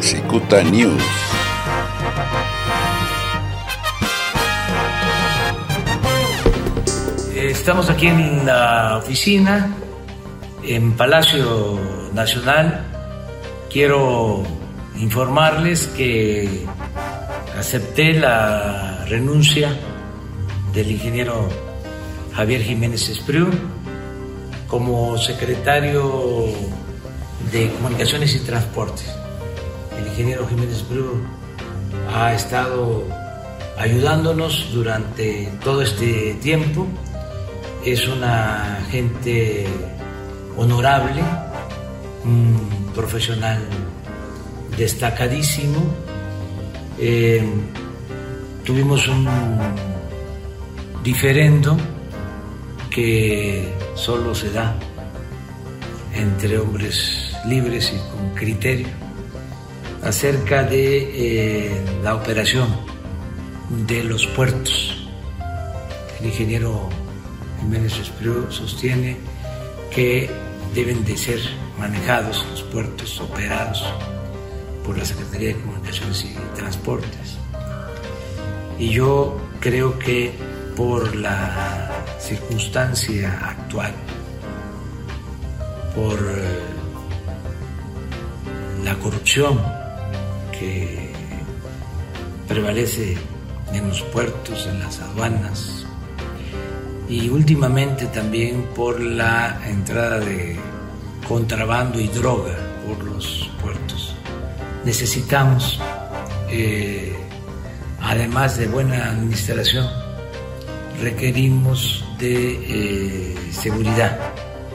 Cicuta News. Estamos aquí en la oficina, en Palacio Nacional. Quiero informarles que acepté la renuncia del ingeniero Javier Jiménez Espriu como secretario de Comunicaciones y Transportes. El ingeniero Jiménez Espriu ha estado ayudándonos durante todo este tiempo. Es una gente honorable, un profesional destacadísimo. Eh, tuvimos un diferendo que solo se da entre hombres libres y con criterio acerca de eh, la operación de los puertos. El ingeniero Jiménez Espriu sostiene que deben de ser manejados los puertos operados por la Secretaría de Comunicaciones y Transportes. Y yo creo que por la circunstancia actual, por eh, la corrupción que prevalece en los puertos, en las aduanas, y últimamente también por la entrada de contrabando y droga por los puertos. Necesitamos, eh, además de buena administración, requerimos de eh, seguridad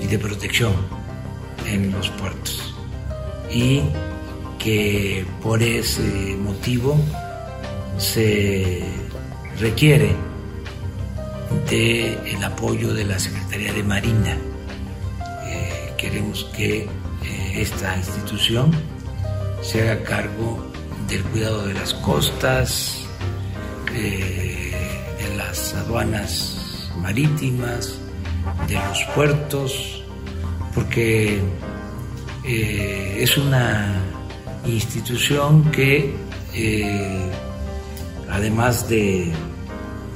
y de protección en los puertos y por ese motivo se requiere del el apoyo de la Secretaría de Marina. Eh, queremos que eh, esta institución se haga cargo del cuidado de las costas, eh, de las aduanas marítimas, de los puertos, porque es una institución que, además de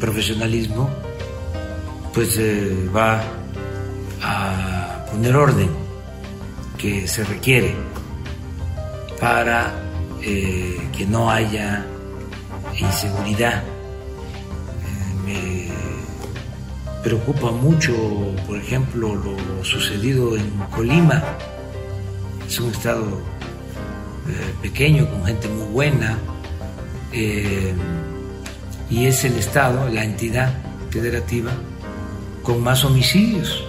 profesionalismo, pues eh, va a poner orden que se requiere para eh, que no haya inseguridad. Eh, me preocupa mucho, por ejemplo, lo sucedido en Colima. Es un estado pequeño, con gente muy buena, y es el estado, la entidad federativa, con más homicidios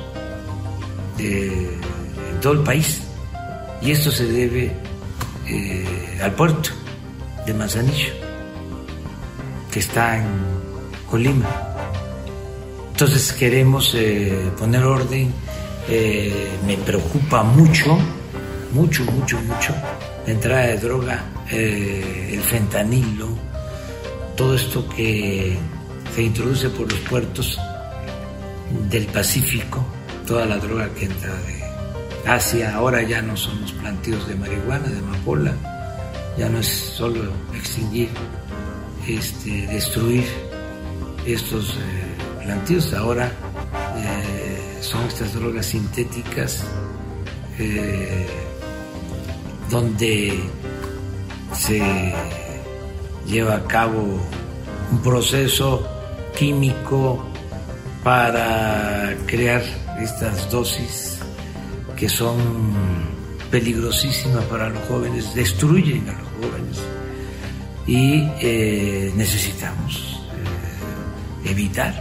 en todo el país. Y esto se debe eh, al puerto de Manzanillo, que está en Colima. Entonces queremos eh, poner orden. Eh, me preocupa mucho, mucho, mucho, mucho la entrada de droga, el fentanilo, todo esto que se introduce por los puertos del Pacífico, toda la droga que entra de Asia, ahora ya no son los plantíos de marihuana, de amapola, ya no es solo extinguir, este, destruir estos eh, plantíos, ahora eh, son estas drogas sintéticas eh, donde se lleva a cabo un proceso químico para crear estas dosis que son peligrosísimas para los jóvenes, destruyen a los jóvenes y eh, necesitamos eh, evitar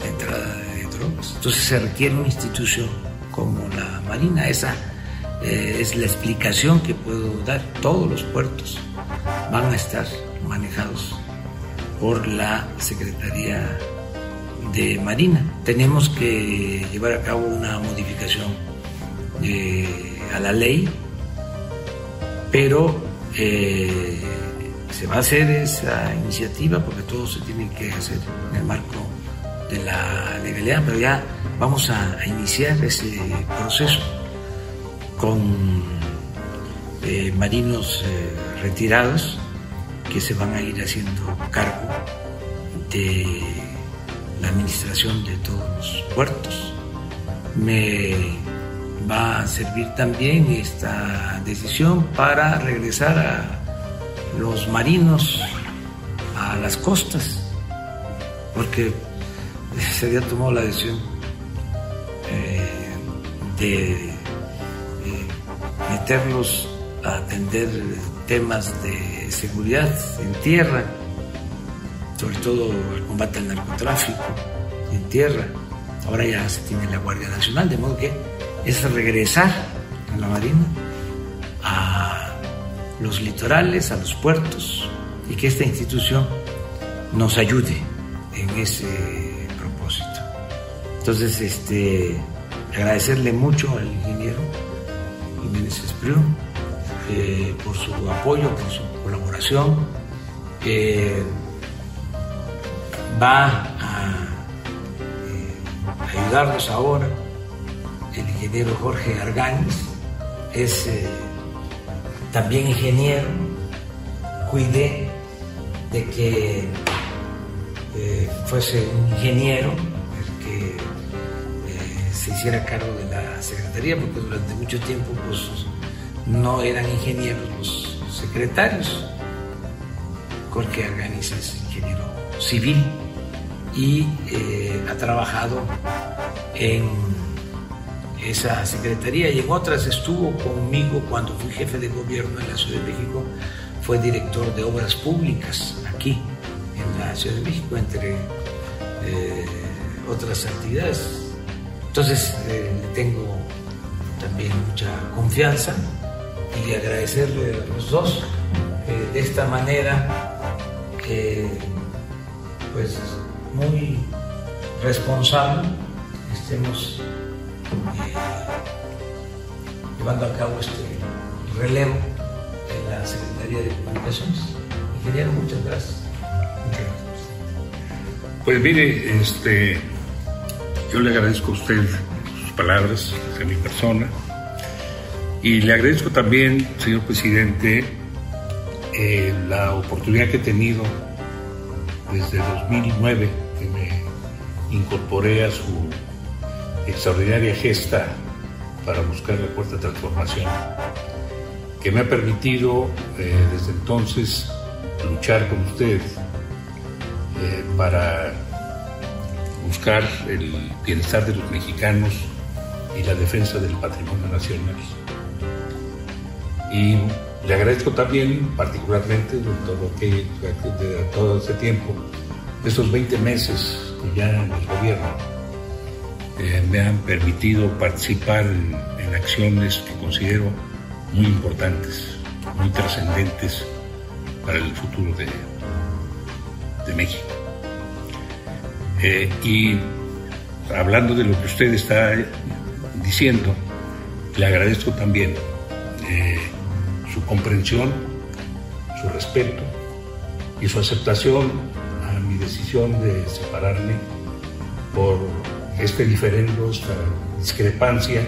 la entrada de drogas. Entonces se requiere una institución como la Marina, esa eh, es la explicación que puedo dar. Todos los puertos van a estar manejados por la Secretaría de Marina. Tenemos que llevar a cabo una modificación eh, a la ley, pero eh, se va a hacer esa iniciativa porque todo se tiene que hacer en el marco de la legalidad, pero ya vamos a, iniciar ese proceso con eh, marinos eh, retirados que se van a ir haciendo cargo de la administración de todos los puertos. Me va a servir también esta decisión para regresar a los marinos a las costas, porque se había tomado la decisión eh, de meterlos a atender temas de seguridad en tierra, sobre todo el combate al narcotráfico en tierra. Ahora ya se tiene la Guardia Nacional, de modo que es regresar a la Marina a los litorales, a los puertos y que esta institución nos ayude en ese propósito. Entonces, este, agradecerle mucho al ingeniero Espriu eh, por su apoyo, por su colaboración. va a eh, ayudarnos ahora el ingeniero Jorge Arganis, es eh, también ingeniero, cuidé de que fuese un ingeniero el que se hiciera cargo de la Secretaría, porque durante mucho tiempo pues, no eran ingenieros los secretarios. Jorge Arganis es ingeniero civil y eh, ha trabajado en esa secretaría y en otras estuvo conmigo cuando fui jefe de gobierno en la Ciudad de México, fue director de obras públicas aquí en la Ciudad de México, entre eh, otras actividades. Entonces eh, tengo también mucha confianza y agradecerle a los dos eh, de esta manera que pues muy responsable estemos eh, llevando a cabo este relevo en la Secretaría de Comunicaciones. Ingeniero, muchas gracias. Muchas gracias. Pues mire, este, yo le agradezco a usted sus palabras de mi persona. Y le agradezco también, señor presidente, eh, la oportunidad que he tenido desde 2009, que me incorporé a su extraordinaria gesta para buscar la cuarta transformación, que me ha permitido eh, desde entonces luchar con usted eh, para buscar el bienestar de los mexicanos y la defensa del patrimonio nacional. Y le agradezco también particularmente de todo, que, de todo este tiempo, estos 20 meses que ya en el gobierno eh, me han permitido participar en, acciones que considero muy importantes, muy trascendentes para el futuro de, de México. Eh, y hablando de lo que usted está diciendo, le agradezco también eh, su comprensión, su respeto y su aceptación a mi decisión de separarme por este diferendo, esta discrepancia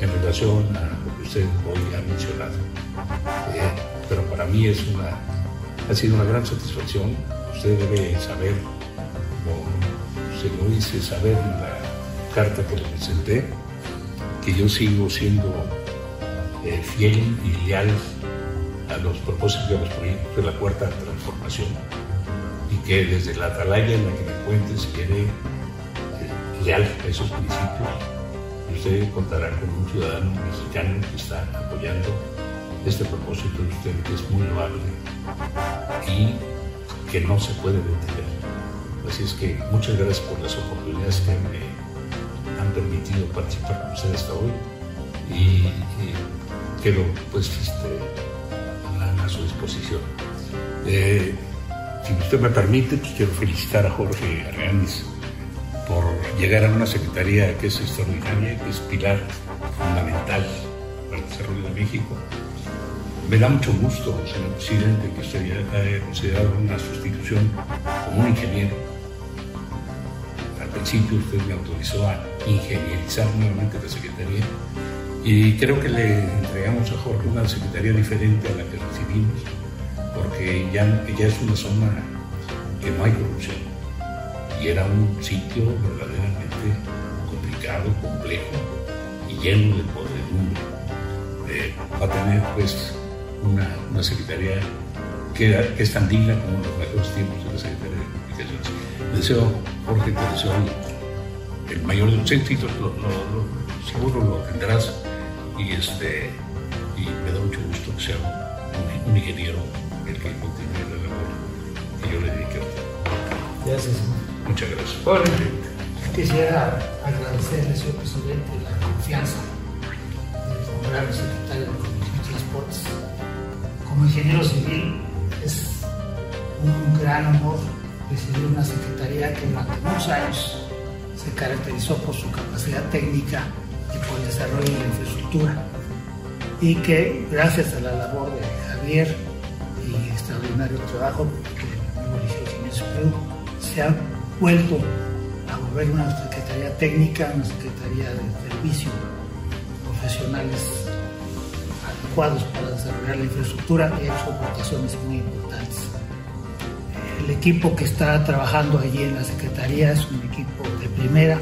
en relación a lo que usted hoy ha mencionado. Eh, pero para mí es una, ha sido una gran satisfacción. Usted debe saber, se lo hice saber en la carta que le presenté, que yo sigo siendo eh, fiel y leal a los propósitos y a los proyectos de la cuarta transformación y que desde la atalaya en la que me encuentre seré eh, leal a esos principios y usted contará con un ciudadano mexicano que está apoyando este propósito de usted que es muy loable y que no se puede detener. Así es que muchas gracias por las oportunidades que me han permitido participar con usted hasta hoy y quedo pues este, a, su disposición. Eh, si usted me permite, pues quiero felicitar a Jorge Arganis por llegar a una secretaría que es extraordinaria, que es pilar fundamental para el desarrollo de México. Me da mucho gusto, señor presidente, que usted haya considerado una sustitución como un ingeniero. Principio usted me autorizó a ingenierizar nuevamente la Secretaría Y creo que le entregamos a Jorge una secretaría diferente a la que recibimos, porque ya, ya es una zona que no hay corrupción. Y era un sitio verdaderamente complicado, complejo y lleno de podredumbre. Eh, va a tener pues una, una secretaría que, que, es tan digna como los mejores tiempos de la Secretaría de. Deseo, Jorge, te deseo el mayor de los éxitos, lo, lo, lo, seguro lo tendrás y, este, y me da mucho gusto que sea un, un ingeniero el que continúe la labor que yo le dediqué a usted. Gracias. Muchas gracias. Bueno, quisiera agradecerle, señor presidente, la confianza de nombrar secretario de Comunicaciones y Transportes. Como ingeniero civil, es un gran honor recibir una secretaría que durante muchos años se caracterizó por su capacidad técnica y por el desarrollo de la infraestructura y que gracias a la labor de Javier y extraordinario trabajo que Perú se ha vuelto a volver una secretaría técnica, una secretaría de servicio, profesionales adecuados para desarrollar la infraestructura y ha hecho aportaciones muy importantes. El equipo que está trabajando allí en la Secretaría es un equipo de primera.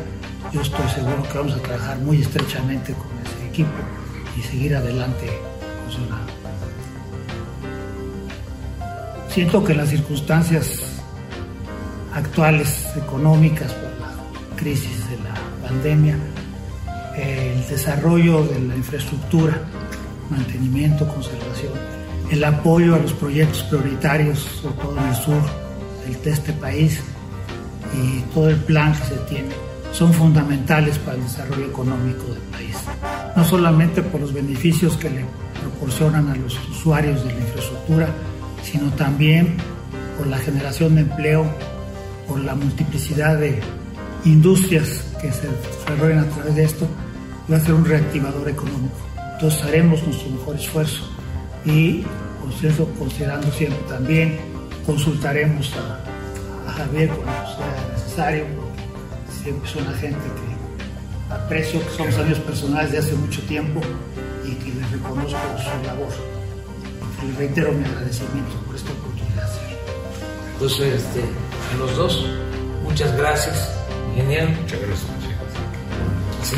Yo estoy seguro que vamos a trabajar muy estrechamente con ese equipo y seguir adelante funcionando. Siento que las circunstancias actuales económicas por la crisis de la pandemia, el desarrollo de la infraestructura, mantenimiento, conservación, el apoyo a los proyectos prioritarios, sobre todo en el sur de este país, y todo el plan que se tiene, son fundamentales para el desarrollo económico del país. No solamente por los beneficios que le proporcionan a los usuarios de la infraestructura, sino también por la generación de empleo, por la multiplicidad de industrias que se desarrollan a través de esto, va a ser un reactivador económico. Entonces haremos nuestro mejor esfuerzo y por eso, considerando siempre también, consultaremos a, a Javier cuando sea necesario, porque siempre es una gente que aprecio, que somos amigos personales de hace mucho tiempo y que les reconozco su labor. Y les reitero mi agradecimiento por esta oportunidad. Entonces, este, a los dos, muchas gracias, ingeniero. Muchas gracias. Sí.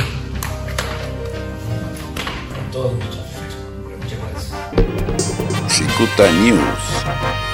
Con todo muchas gracias. Muchas gracias. Cicuta News.